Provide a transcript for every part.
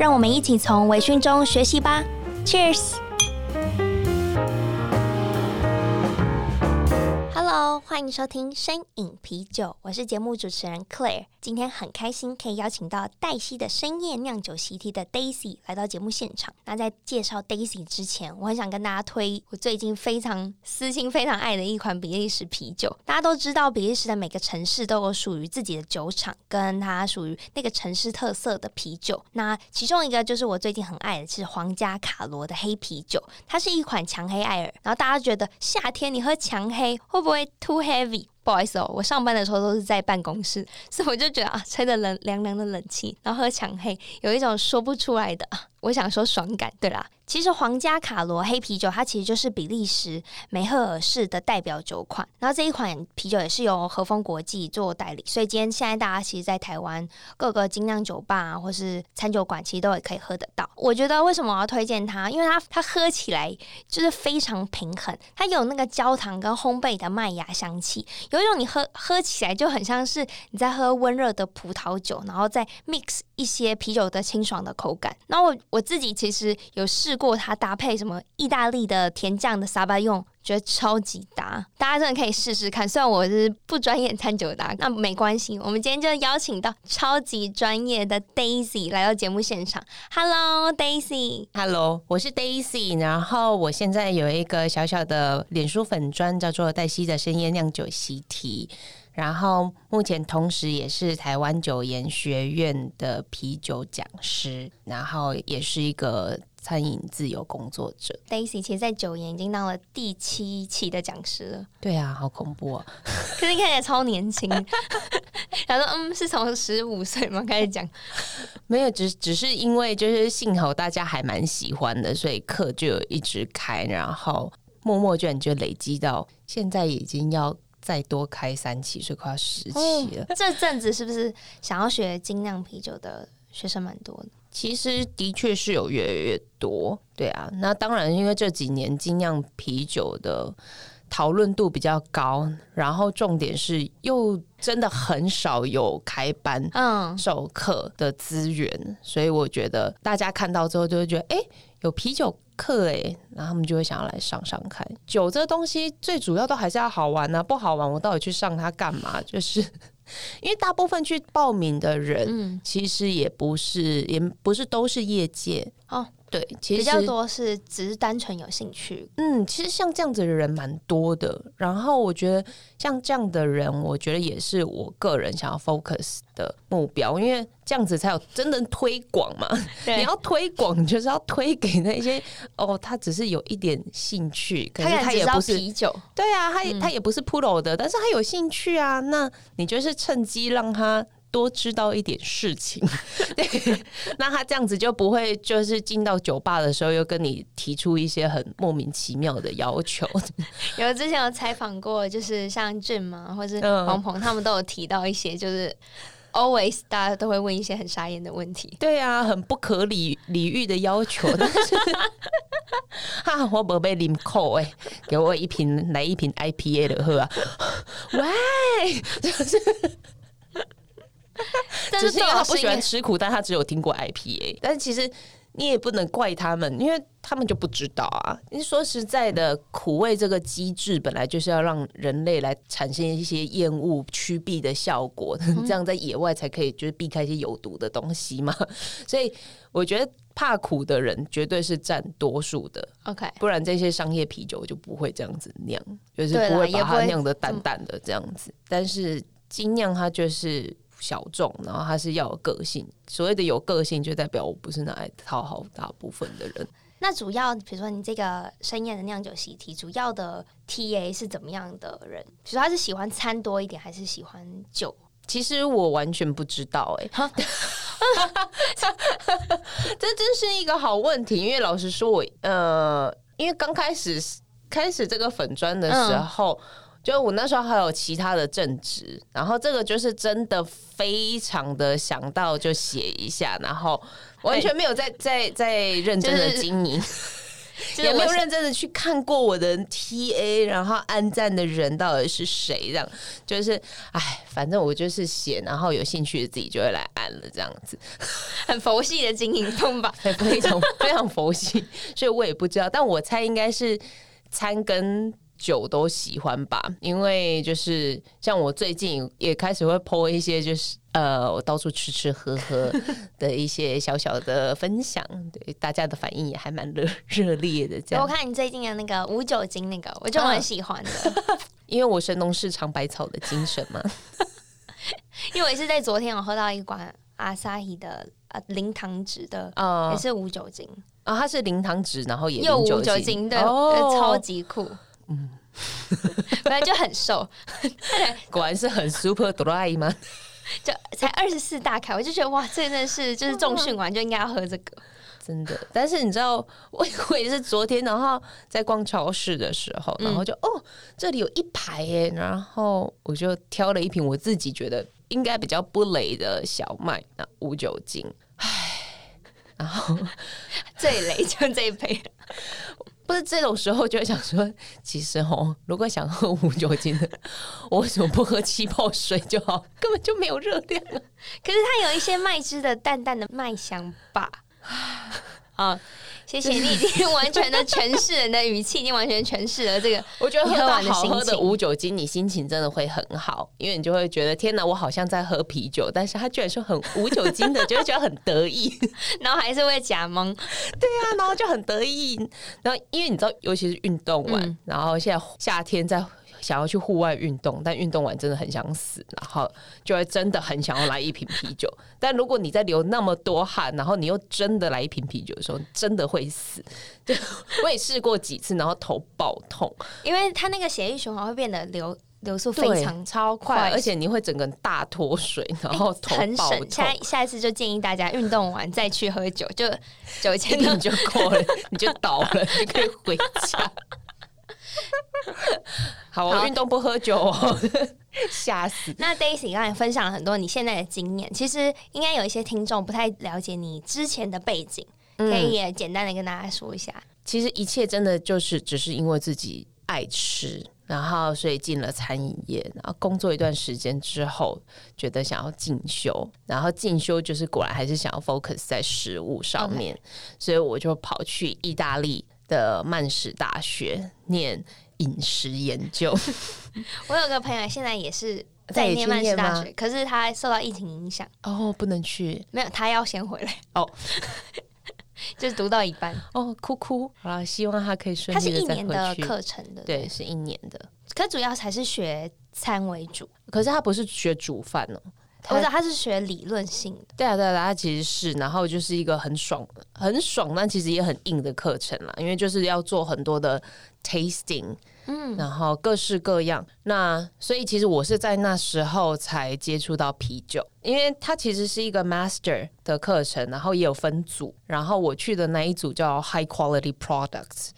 让我们一起从微醺中学习吧，Cheers！欢迎收听深饮啤酒，我是节目主持人 Claire。今天很开心可以邀请到黛西的深夜酿酒习题的 Daisy 来到节目现场。那在介绍 Daisy 之前，我很想跟大家推我最近非常私心、非常爱的一款比利时啤酒。大家都知道，比利时的每个城市都有属于自己的酒厂，跟它属于那个城市特色的啤酒。那其中一个就是我最近很爱的是皇家卡罗的黑啤酒，它是一款强黑艾尔。然后大家觉得夏天你喝强黑会不会突 heavy，不好意思哦，我上班的时候都是在办公室，所以我就觉得啊，吹着冷凉凉的冷气，然后喝强黑，有一种说不出来的，我想说爽感，对啦。其实皇家卡罗黑啤酒，它其实就是比利时梅赫尔氏的代表酒款。然后这一款啤酒也是由和风国际做代理，所以今天现在大家其实，在台湾各个精酿酒吧啊，或是餐酒馆，其实都也可以喝得到。我觉得为什么我要推荐它？因为它它喝起来就是非常平衡，它有那个焦糖跟烘焙的麦芽香气，有一种你喝喝起来就很像是你在喝温热的葡萄酒，然后再 mix 一些啤酒的清爽的口感。那我我自己其实有试过它搭配什么意大利的甜酱的沙巴用，觉得超级搭，大家真的可以试试看。虽然我是不专业餐酒搭，那没关系，我们今天就邀请到超级专业的 Daisy 来到节目现场。Hello Daisy。Hello，我是 Daisy，然后我现在有一个小小的脸书粉专，叫做黛西的深夜酿酒习题。然后目前同时也是台湾酒研学院的啤酒讲师，然后也是一个餐饮自由工作者。Daisy 其实，在九研已经当了第七期的讲师了。对啊，好恐怖啊！可是你看起来超年轻。他说：“嗯，是从十五岁吗？开始讲？没有，只只是因为就是幸好大家还蛮喜欢的，所以课就有一直开，然后默默卷就累积到现在已经要。”再多开三期，所以快要十期了。哦，这阵子是不是想要学精酿啤酒的学生蛮多的？其实的确是有越来越多，对啊。那当然，因为这几年精酿啤酒的讨论度比较高，然后重点是又真的很少有开班、嗯授课的资源，嗯，所以我觉得大家看到之后就会觉得，哎，有啤酒课哎，然后他们就会想要来上上看。酒这东西最主要都还是要好玩呢、啊，不好玩我到底去上它干嘛？就是因为大部分去报名的人，嗯、其实也不是，也不是都是业界哦。对，其实比较多是只是单纯有兴趣。嗯，其实像这样子的人蛮多的。然后我觉得像这样的人，我觉得也是我个人想要 focus 的目标，因为这样子才有真的推广嘛。你要推广，就是要推给那些哦，他只是有一点兴趣，可是他也不是啤酒。对啊，他他也不是 pro 的，但是他有兴趣啊。那你就是趁机让他。多知道一点事情，对，那他这样子就不会就是进到酒吧的时候又跟你提出一些很莫名其妙的要求。有之前有采访过，就是像俊嘛，或是黄鹏，他们都有提到一些，就是 always 大家都会问一些很傻眼的问题。对啊，很不可理理喻的要求。但是哈，我不被林扣哎，给我一瓶来一瓶 IPA 的喝啊！喂，就是。只是因为他不喜欢吃苦，但他只有听过 IPA。但是其实你也不能怪他们，因为他们就不知道啊。你说实在的，苦味这个机制本来就是要让人类来产生一些厌恶、驱避的效果，嗯，这样在野外才可以就是避开一些有毒的东西嘛。所以我觉得怕苦的人绝对是占多数的。OK，不然这些商业啤酒就不会这样子酿，就是不会把它酿的淡淡的这样子。但是精酿它就是。小众，然后他是要有个性。所谓的有个性，就代表我不是拿来讨好大部分的人。那主要，比如说你这个深夜的酿酒习题，主要的 TA 是怎么样的人？比如说他是喜欢餐多一点，还是喜欢酒？其实我完全不知道、欸，哎，这真是一个好问题，因为老实说我，我呃，因为刚开始开始这个粉砖的时候。嗯就我那时候还有其他的正职，然后这个就是真的非常的想到就写一下，然后完全没有在在在认真的经营，就是、也没有认真的去看过我的 TA，然后按赞的人到底是谁，这样就是哎，反正我就是写，然后有兴趣的自己就会来按了，这样子。很佛系的经营方法，非常非常佛系，所以我也不知道，但我猜应该是餐跟。酒都喜欢吧，因为就是像我最近也开始会 po 一些，就是呃，我到处吃吃喝喝 的一些小小的分享，对大家的反应也还蛮热热烈的。这样，我看你最近的那个无酒精那个，我就蛮喜欢的，啊、因为我神农氏尝百草的精神嘛。因为我也是在昨天我喝到一罐阿萨伊的呃零糖值的，呃，也是无酒精啊，它是零糖值，然后也有无酒精的，哦、超级酷。嗯，本来就很瘦，果然是很 super dry 吗？就才二十四大卡，我就觉得哇，这真的是就是重训完就应该要喝这个，真的。但是你知道，我我也是昨天，然后在逛超市的时候，然后就、嗯、哦，这里有一排耶，然后我就挑了一瓶我自己觉得应该比较不雷的小麦，那无酒精，唉，然后最雷就这一杯。不是这种时候就会想说，其实哦，如果想喝无酒精的，我为什么不喝气泡水就好？根本就没有热量。可是它有一些麦汁的淡淡的麦香吧？啊。谢谢你已经完全的诠释了你的语气，已经完全诠释了这个。我觉得喝完好喝的无酒精，你心情真的会很好，因为你就会觉得天哪，我好像在喝啤酒，但是他居然是很无酒精的，就会觉得很得意，然后还是会假懵。对啊，然后就很得意。然后因为你知道，尤其是运动完，嗯、然后现在夏天在。想要去户外运动，但运动完真的很想死，然后就会真的很想要来一瓶啤酒。但如果你在流那么多汗，然后你又真的来一瓶啤酒的时候，真的会死。就我也试过几次，然后头爆痛，因为它那个血液循环会变得流流速非常超快，而且你会整个大脱水，然后头爆痛。欸、下下一次就建议大家运动完再去喝酒，就酒精你就过了，你就倒了，你可以回家。好，我运动不喝酒哦，吓死。那 Daisy 刚才分享了很多你现在的经验，其实应该有一些听众不太了解你之前的背景，可以也简单的跟大家说一下。嗯，其实一切真的就是只是因为自己爱吃，然后所以进了餐饮业，然后工作一段时间之后，觉得想要进修，然后进修就是果然还是想要 focus 在食物上面.所以我就跑去意大利的曼史大学念。饮食研究，我有个朋友现在也是在念曼史大学，可是他受到疫情影响，哦，不能去，没有，他要先回来。哦，就是读到一半。哦，哭哭，好了，希望他可以顺利的再回去。他是一年的课程的，对，是一年的，可主要还是学餐为主，可是他不是学煮饭哦。我知道他是学理论性的，对啊，对啊，他其实是，然后就是一个很爽、很爽，但其实也很硬的课程啦，因为就是要做很多的 tasting，嗯，然后各式各样。那所以其实我是在那时候才接触到啤酒，因为它其实是一个 master 的课程，然后也有分组，然后我去的那一组叫 high quality products。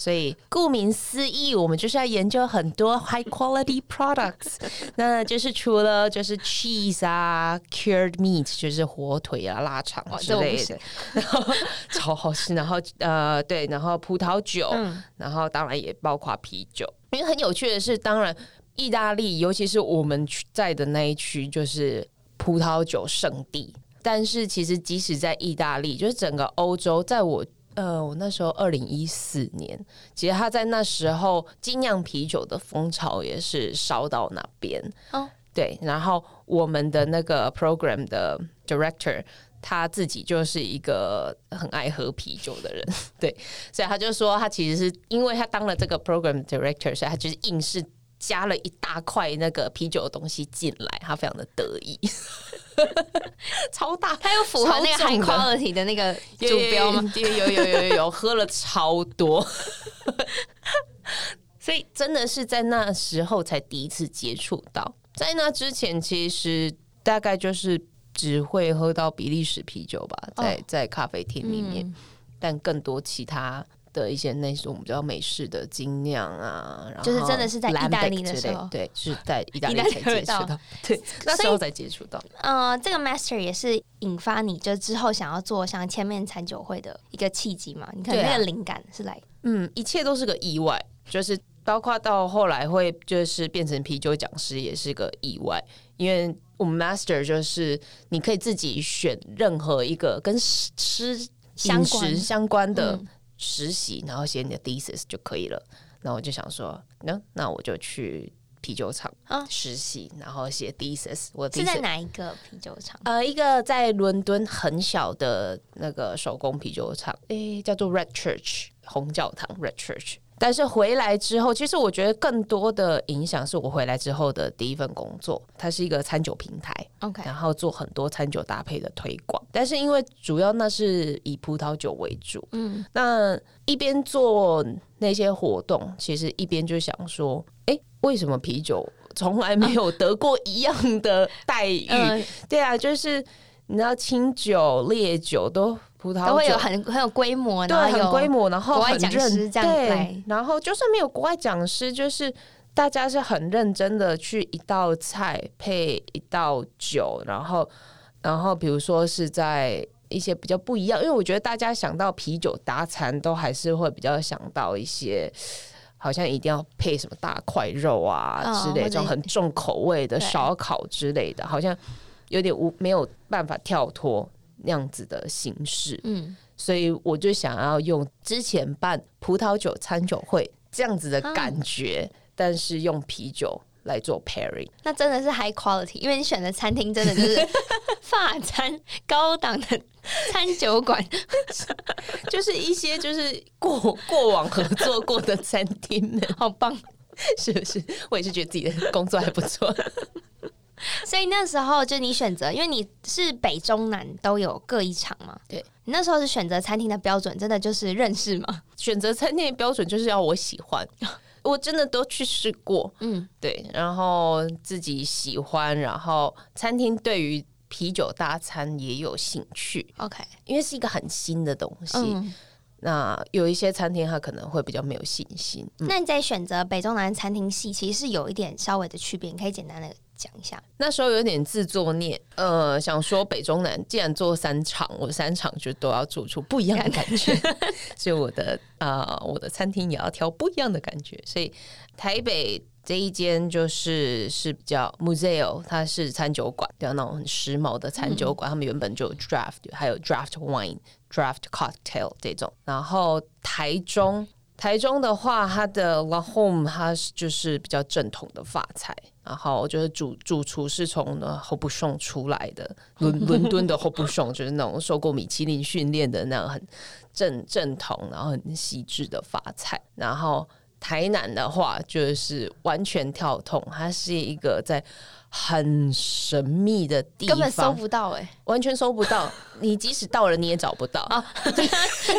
所以，顾名思义，我们就是要研究很多 high quality products。那就是除了就是 cheese 啊，cured meat，就是火腿啊、腊肠之类的，然后 超好吃。然后呃，对，然后葡萄酒，嗯、然后当然也包括啤酒。因为很有趣的是，当然意大利，尤其是我们在的那一区，就是葡萄酒圣地。但是其实即使在意大利，就是整个欧洲，在我。呃，我那时候二零一四年，其实他在那时候精酿啤酒的风潮也是烧到那边。哦，对，然后我们的那个 program 的 director 他自己就是一个很爱喝啤酒的人，对，所以他就说他其实是因为他当了这个 program director，所以他就是硬是加了一大块那个啤酒的东西进来，他非常的得意。超大，他又符合那个 high quality 的那个 主标吗？有有有有有，喝了超多，所以真的是在那时候才第一次接触到。在那之前，其实大概就是只会喝到比利时啤酒吧，在、哦、在咖啡厅里面，嗯、但更多其他的一些那种比较美式的精酿啊，然后就是真的是在意大利的时候，对，是在意大利才接触到，对，那时候才接触到。呃，这个 master 也是引发你就之后想要做像千面餐酒会的一个契机嘛？你看那个灵感是来、啊，嗯，一切都是个意外，就是。包括到后来会就是变成啤酒讲师也是个意外，因为我们 master 就是你可以自己选任何一个跟吃饮食相关的实习，然后写你的 thesis 就可以了。然后我就想说，那那我就去啤酒厂实习，然后写 thesis。我是在哪一个啤酒厂？呃，一个在伦敦很小的那个手工啤酒厂，诶，叫做 Red Church 红教堂 Red Church。但是回来之后，其实我觉得更多的影响是我回来之后的第一份工作，它是一个餐酒平台，OK，然后做很多餐酒搭配的推广。但是因为主要那是以葡萄酒为主，嗯，那一边做那些活动，其实一边就想说，哎，为什么啤酒从来没有得过一样的待遇？嗯、对啊，就是你知道清酒、烈酒都。葡萄酒都会有很很有规模，对，很规模，然后很讲师这样对，然后就算没有国外讲师，就是大家是很认真的去一道菜配一道酒，然后然后比如说是在一些比较不一样，因为我觉得大家想到啤酒搭餐，都还是会比较想到一些好像一定要配什么大块肉啊之类，这种很重口味的烧烤之类的，好像有点无没有办法跳脱。那样子的形式，嗯，所以我就想要用之前办葡萄酒餐酒会这样子的感觉，啊、但是用啤酒来做 pairing，那真的是 high quality，因为你选的餐厅真的就是 法餐高档的餐酒馆，就是一些就是过过往合作过的餐厅，好棒，是不是？我也是觉得自己的工作还不错。所以那时候就你选择，因为你是北中南都有各一场嘛。对，你那时候是选择餐厅的标准，真的就是认识吗？选择餐厅的标准就是要我喜欢，我真的都去试过。嗯，对，然后自己喜欢，然后餐厅对于啤酒大餐也有兴趣。OK，因为是一个很新的东西。嗯，那有一些餐厅他可能会比较没有信心。嗯，那你在选择北中南餐厅系，其实是有一点稍微的区别，你可以简单的。讲一下，那时候有点自作孽，呃，想说北中南既然做三场，我三场就都要做出不一样的感觉，所以我的啊、呃，我的餐厅也要挑不一样的感觉。所以台北这一间就是是比较 Museo，它是餐酒馆，比较那种很时髦的餐酒馆，嗯、他们原本就有 draft，还有 draft wine、draft cocktail 这种。然后台中，台中的话，它的 La Home 它是就是比较正统的法菜。然后就是主主厨是从呢 h o b s h o n 出来的，伦 伦敦的 h o b s h o n 就是那种受过米其林训练的那种很正正统，然后很细致的法菜。然后台南的话就是完全跳痛，它是一个在。很神秘的地方，根本搜不到哎、欸，完全搜不到。你即使到了，你也找不到。啊、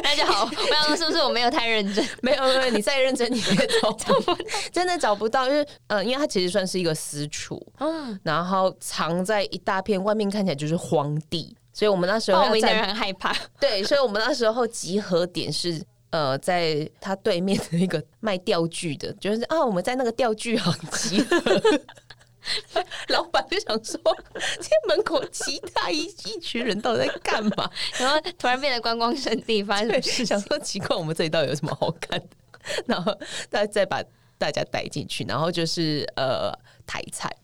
那就好。我想说，是不是我没有太认真？没有，没有。你再认真，你也找不到。真的找不到，因为呃，因为它其实算是一个私处，嗯，然后藏在一大片外面看起来就是荒地，所以我们那时候报名的人很害怕。对，所以我们那时候集合点是呃，在他对面的那个卖钓具的，就是啊，我们在那个钓具行集合。老板就想说，这门口其他一一群人到底在干嘛？然后突然变得观光胜地，发生什么事？想说奇怪，我们这里到底有什么好看的？然后再再把大家带进去，然后就是呃台菜哦。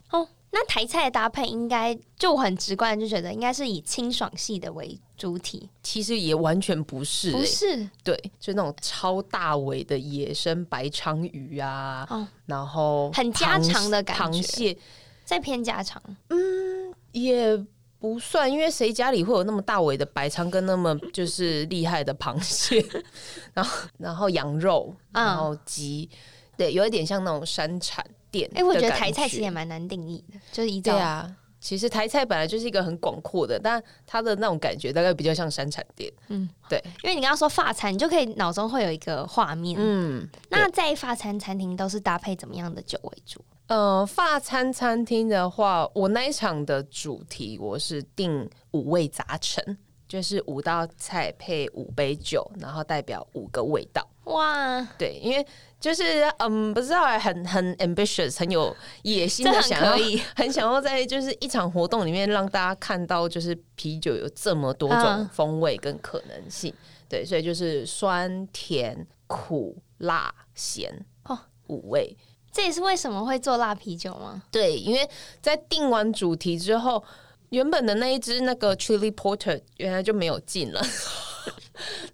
那台菜的搭配应该就很直观，就觉得应该是以清爽系的为主体。其实也完全不是、欸，不是。对，就那种超大尾的野生白鲳鱼啊，哦、然后很家常的感觉，螃蟹。再偏家常，嗯，也不算，因为谁家里会有那么大尾的白鲳跟那么就是厉害的螃蟹？然后，然后羊肉，然后鸡，嗯、对，有一点像那种山产。哎、欸，我觉得台菜其实也蛮难定义的，就是一对啊。其实台菜本来就是一个很广阔的，但它的那种感觉大概比较像山产店。嗯，对，因为你刚刚说法餐，你就可以脑中会有一个画面。嗯，那在法餐餐厅都是搭配怎么样的酒为主？呃，法餐餐厅的话，我那一场的主题我是定五味杂陈，就是五道菜配五杯酒，然后代表五个味道。哇，对，因为就是嗯，不知道，很很 ambitious，很有野心的想要，很，很想要在就是一场活动里面让大家看到，就是啤酒有这么多种风味跟可能性。嗯、对，所以就是酸甜苦辣咸哦，五味。这也是为什么会做辣啤酒吗？对，因为在定完主题之后，原本的那一只那个 Chili Porter 原来就没有进了，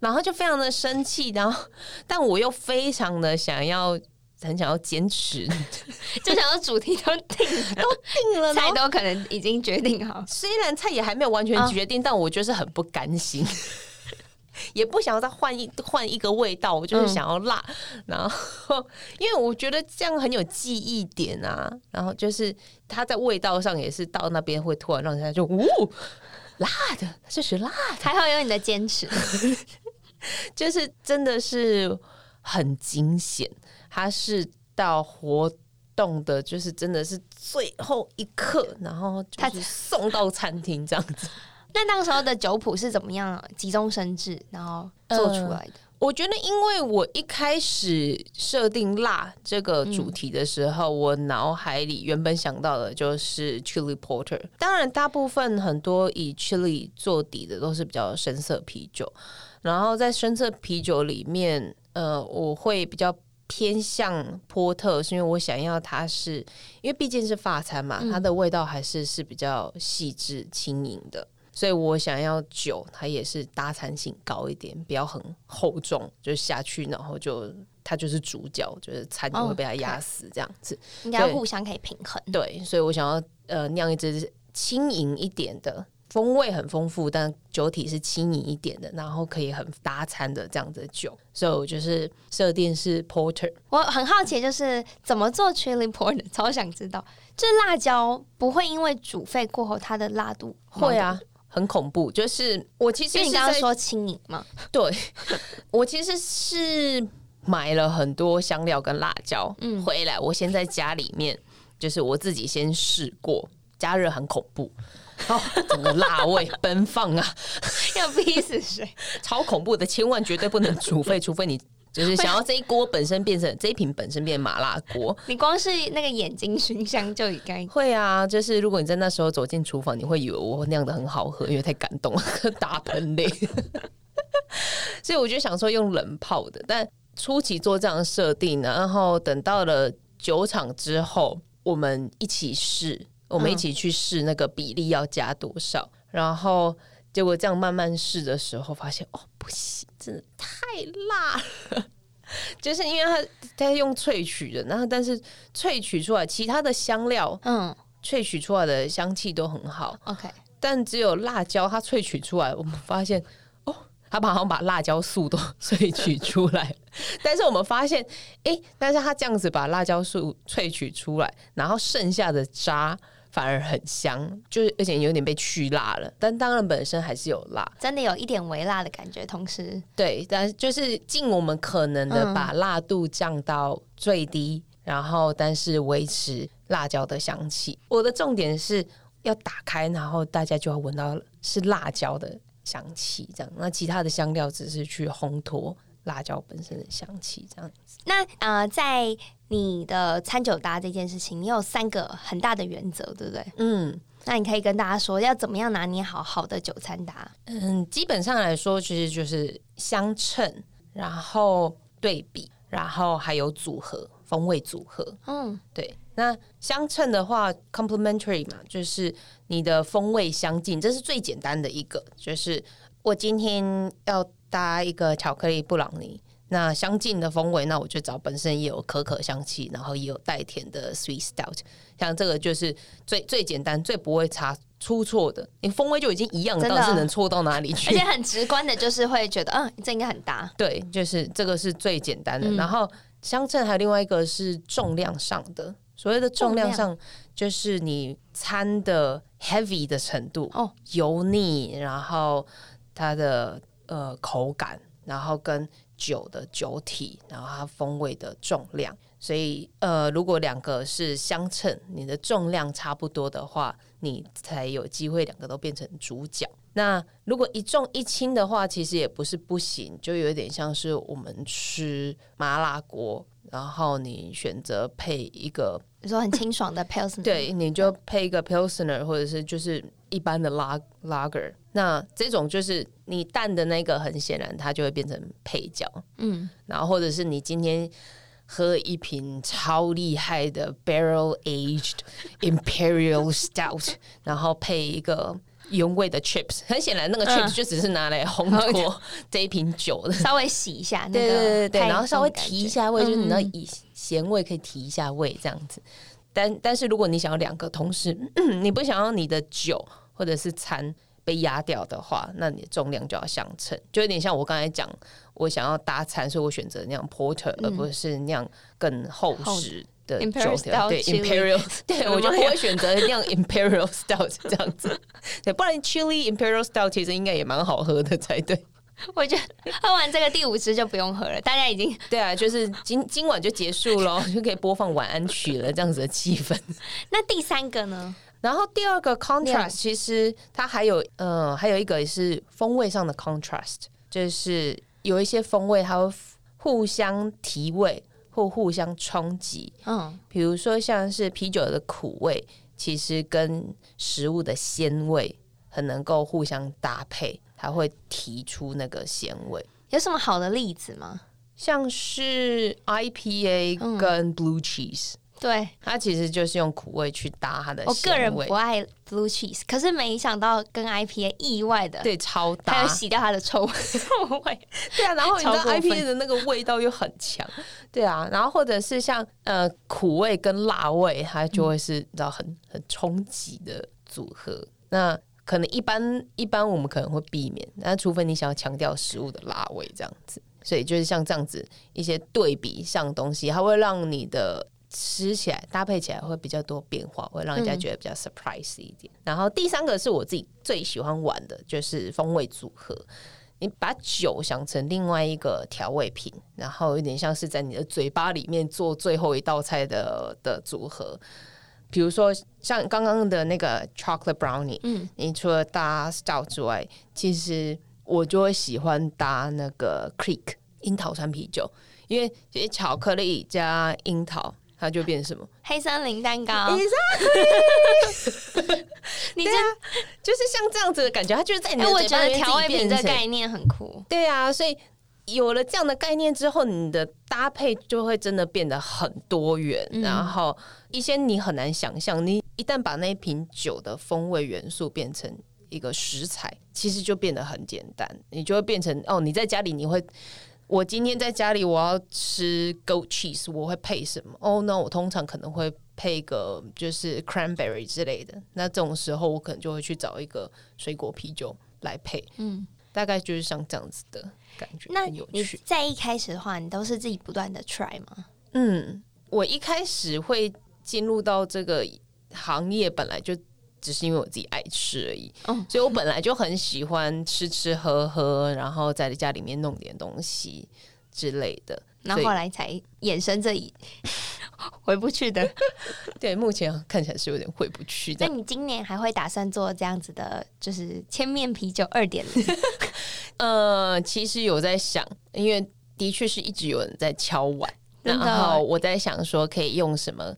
然后就非常的生气，然后但我又非常的想要，很想要坚持，就想要主题都定了，都定了，菜都可能已经决定好，虽然菜也还没有完全决定，哦、但我就是很不甘心。也不想要再换一换一个味道，我就是想要辣，嗯、然后因为我觉得这样很有记忆点啊，然后就是它在味道上也是到那边会突然让人家就呜辣的，这是辣的，还好有你的坚持，就是真的是很惊险，他是到活动的，就是真的是最后一刻，然后他只送到餐厅这样子。那那个时候的酒谱是怎么样急中生智，然后做出来的？呃，我觉得，因为我一开始设定辣这个主题的时候，嗯、我脑海里原本想到的就是 Chili Porter。当然，大部分很多以 Chili 做底的都是比较深色啤酒。然后在深色啤酒里面，呃，我会比较偏向波特，是因为我想要它是，因为毕竟是法餐嘛，它的味道还是是比较细致轻盈的。所以我想要酒，它也是搭餐性高一点，不要很厚重，就下去，然后就它就是主角，就是餐就会被它压死这样子，应该互相可以平衡。对，所以我想要呃酿一支轻盈一点的，风味很丰富，但酒体是轻盈一点的，然后可以很搭餐的这样子的酒。所以我就是设定是 Porter。我很好奇，就是怎么做 Chili Porter，超想知道，这辣椒不会因为煮沸过后它的辣度会啊。很恐怖，就是我其实你刚刚说轻盈嘛，对，我其实是买了很多香料跟辣椒，嗯，回来我先在家里面，就是我自己先试过，加热很恐怖，哦，整个辣味奔放啊，要逼死谁？超恐怖的，千万绝对不能煮沸，除非你。就是 想要这一锅本身变成这一瓶本身变麻辣锅，你光是那个眼睛熏香就应该会啊。就是如果你在那时候走进厨房，你会以为我酿的很好喝，因为太感动了，大喷泪。所以我就想说用冷泡的，但初期做这样的设定呢，然后等到了酒厂之后，我们一起试，我们一起去试那个比例要加多少，嗯、然后。结果这样慢慢试的时候，发现哦，不行，真的太辣了。就是因为它它用萃取的，然后但是萃取出来其他的香料，嗯，萃取出来的香气都很好。OK，但只有辣椒它萃取出来，我们发现哦，它好像把辣椒素都萃取出来。但是我们发现，哎，但是它这样子把辣椒素萃取出来，然后剩下的渣。反而很香，就是而且有点被去辣了，但当然本身还是有辣，真的有一点微辣的感觉。同时，对，但就是尽我们可能的把辣度降到最低，嗯、然后但是维持辣椒的香气。我的重点是要打开，然后大家就要闻到是辣椒的香气，这样。那其他的香料只是去烘托辣椒本身的香气，这样子。那呃，在你的餐酒搭这件事情，你有三个很大的原则，对不对？嗯，那你可以跟大家说，要怎么样拿捏好好的酒餐搭？嗯，基本上来说，其实就是相称，然后对比，然后还有组合，风味组合。嗯，对。那相称的话，complementary 嘛，就是你的风味相近，这是最简单的一个。就是我今天要搭一个巧克力布朗尼。那相近的风味，那我就找本身也有可可香气，然后也有带甜的 sweet stout，像这个就是最最简单、最不会差出错的，你风味就已经一样，倒是能错到哪里去？而且很直观的，就是会觉得，嗯，这应该很搭。对，就是这个是最简单的。嗯、然后相称还有另外一个是重量上的，所谓的重量上，就是你餐的 heavy 的程度哦，油腻，然后它的呃口感。然后跟酒的酒体，然后它风味的重量。所以，呃，如果两个是相称，你的重量差不多的话，你才有机会两个都变成主角。那如果一重一轻的话，其实也不是不行，就有点像是我们吃麻辣锅，然后你选择配一个，你说很清爽的 Pilsner，对，你就配一个 Pilsner，或者是就是一般的拉 Lager。那这种就是你淡的那个，很显然它就会变成配角，嗯，然后或者是你今天。喝一瓶超厉害的 Barrel Aged Imperial Stout，然后配一个原味的 chips。很显然，那个 chips 就只是拿来烘托这一瓶酒的，稍微洗一下，对对对对，然后稍微提一下味，就是你知道以咸味可以提一下味这样子。但但是如果你想要两个同时，你不想要你的酒或者是餐被压掉的话，那你的重量就要相称，就有点像我刚才讲。我想要搭餐，所以我选择那样 porter，、嗯、而不是那样更厚实的酒。对，imperial，对我就不会选择那样 imperial style 这样子。对，不然 chili imperial style 其实应该也蛮好喝的才对。我觉得喝完这个第五支就不用喝了，大家已经 对啊，就是今今晚就结束喽，就可以播放晚安曲了，这样子的气氛。那第三个呢？然后第二个 contrast，其实它还有呃，还有一个是风味上的 contrast，就是。有一些风味，它会互相提味或互相冲击。嗯，比如说像是啤酒的苦味，其实跟食物的鲜味很能够互相搭配，它会提出那个鲜味。有什么好的例子吗？像是 IPA 跟 Blue Cheese。对，它其实就是用苦味去搭它的。我个人不爱 blue cheese，可是没想到跟 IPA 意外的对超搭，还有洗掉它的臭臭味。对啊，然后你知道 IPA 的那个味道又很强，对啊，然后或者是像呃苦味跟辣味，它就会是你知道很很冲击的组合。那可能一般一般我们可能会避免，那除非你想要强调食物的辣味这样子。所以就是像这样子一些对比像东西，它会让你的。吃起来搭配起来会比较多变化，会让人家觉得比较 surprise 一点。嗯、然后第三个是我自己最喜欢玩的，就是风味组合。你把酒想成另外一个调味品，然后有点像是在你的嘴巴里面做最后一道菜的的组合。比如说像刚刚的那个 chocolate brownie，嗯，你除了搭 stout 之外，其实我就会喜欢搭那个 Creek 樱桃酸啤酒，因为这些巧克力加樱桃。它就变成什么？黑森林蛋糕。你这样就是像这样子的感觉，它就是在你的嘴巴里调味品的概念很酷。对啊，所以有了这样的概念之后，你的搭配就会真的变得很多元。嗯、然后一些你很难想象，你一旦把那一瓶酒的风味元素变成一个食材，其实就变得很简单。你就会变成哦，你在家里你会。我今天在家里，我要吃 goat cheese，我会配什么？哦、oh，那我通常可能会配个就是 cranberry 之类的。那这种时候，我可能就会去找一个水果啤酒来配。嗯，大概就是像这样子的感觉，很有趣。那你在一开始的话，你都是自己不断的 try 吗？嗯，我一开始会进入到这个行业，本来就。只是因为我自己爱吃而已，哦、所以我本来就很喜欢吃吃喝喝，然后在家里面弄点东西之类的。然后后来才衍生这一 回不去的。对，目前看起来是有点回不去的。那你今年还会打算做这样子的，就是千面啤酒二点零？呃，其实有在想，因为的确是一直有人在敲碗，然后我在想说可以用什么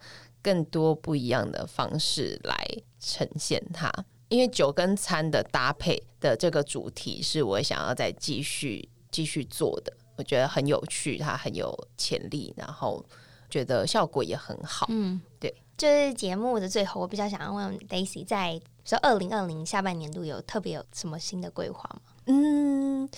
更多不一样的方式来。呈现它，因为酒跟餐的搭配的这个主题是我想要再继续继续做的，我觉得很有趣，它很有潜力，然后觉得效果也很好。嗯，对，就是节目的最后，我比较想要问 Daisy，在说二零二零下半年度有特别有什么新的规划吗？嗯。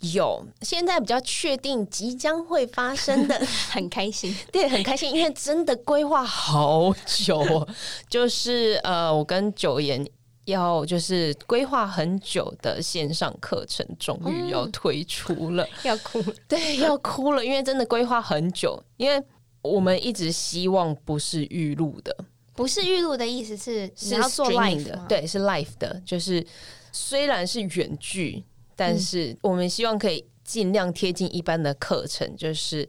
有，现在比较确定即将会发生的，很开心，对，很开心，因为真的规划好久哦，就是呃，我跟九言要就是规划很久的线上课程，终于要推出了，嗯、要哭，对，要哭了，因为真的规划很久，因为我们一直希望不是预录的，不是预录的意思是你要做 live 的，对，是 live 的，就是虽然是远距。但是我们希望可以尽量贴近一般的课程，就是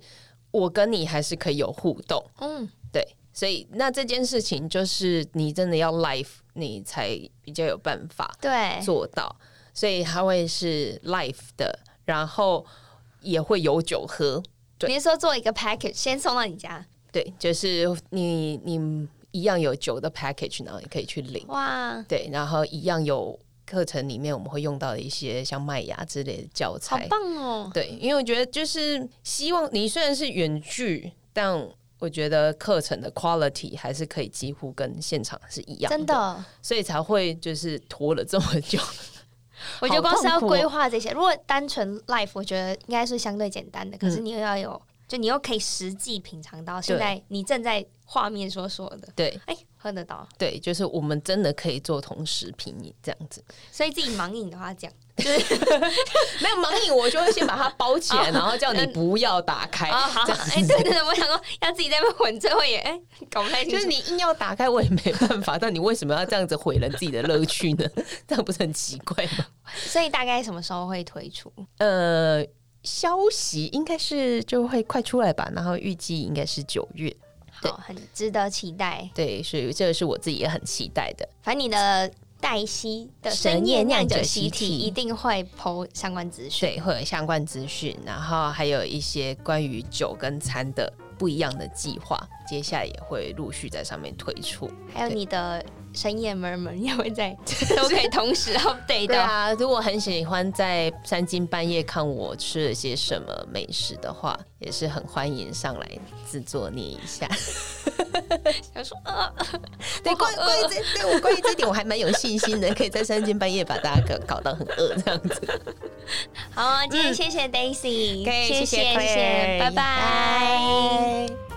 我跟你还是可以有互动。嗯，对，所以那这件事情就是你真的要 live，你才比较有办法对做到。所以它会是 live 的，然后也会有酒喝。对，你是说做一个 package 先送到你家？对，就是你你一样有酒的 package，然后你可以去领。哇，对，然后一样有课程里面我们会用到的一些像麦芽之类的教材，好棒哦。对，因为我觉得就是希望你虽然是远距，但我觉得课程的 quality 还是可以几乎跟现场是一样的，真的，所以才会就是拖了这么久。我觉得光是要规划这些，如果单纯 life，我觉得应该是相对简单的。可是你又要有，嗯、就你又可以实际品尝到现在你正在画面所说的，对，哎、欸，喝得到，对，就是我们真的可以做同时品饮这样子。所以自己盲饮的话，讲。就是没有盲饮，我就会先把它包起来，然后叫你不要打开。啊，好，哎，对对对，我想说要自己在那边混，最后也哎搞不太清楚。就是你硬要打开，我也没办法。但你为什么要这样子毁了自己的乐趣呢？这样不是很奇怪吗？所以大概什么时候会推出？呃，消息应该是就会快出来吧，然后预计应该是九月。好，很值得期待。对，所以这个是我自己也很期待的。反正你的。黛西的深夜酿酒习题一定会 po 相关资讯，对，会有相关资讯，然后还有一些关于酒跟餐的不一样的计划，接下来也会陆续在上面推出。还有你的深夜 murmur 也会在，都可以同时 update 对啊，如果很喜欢在三更半夜看我吃了些什么美食的话，也是很欢迎上来自作孽一下。想说 啊，对，关关于这，对我关于这点我还蛮有信心的，可以在三更半夜把大家搞搞到很饿这样子。好，今天谢谢 Daisy，谢谢谢谢，拜拜。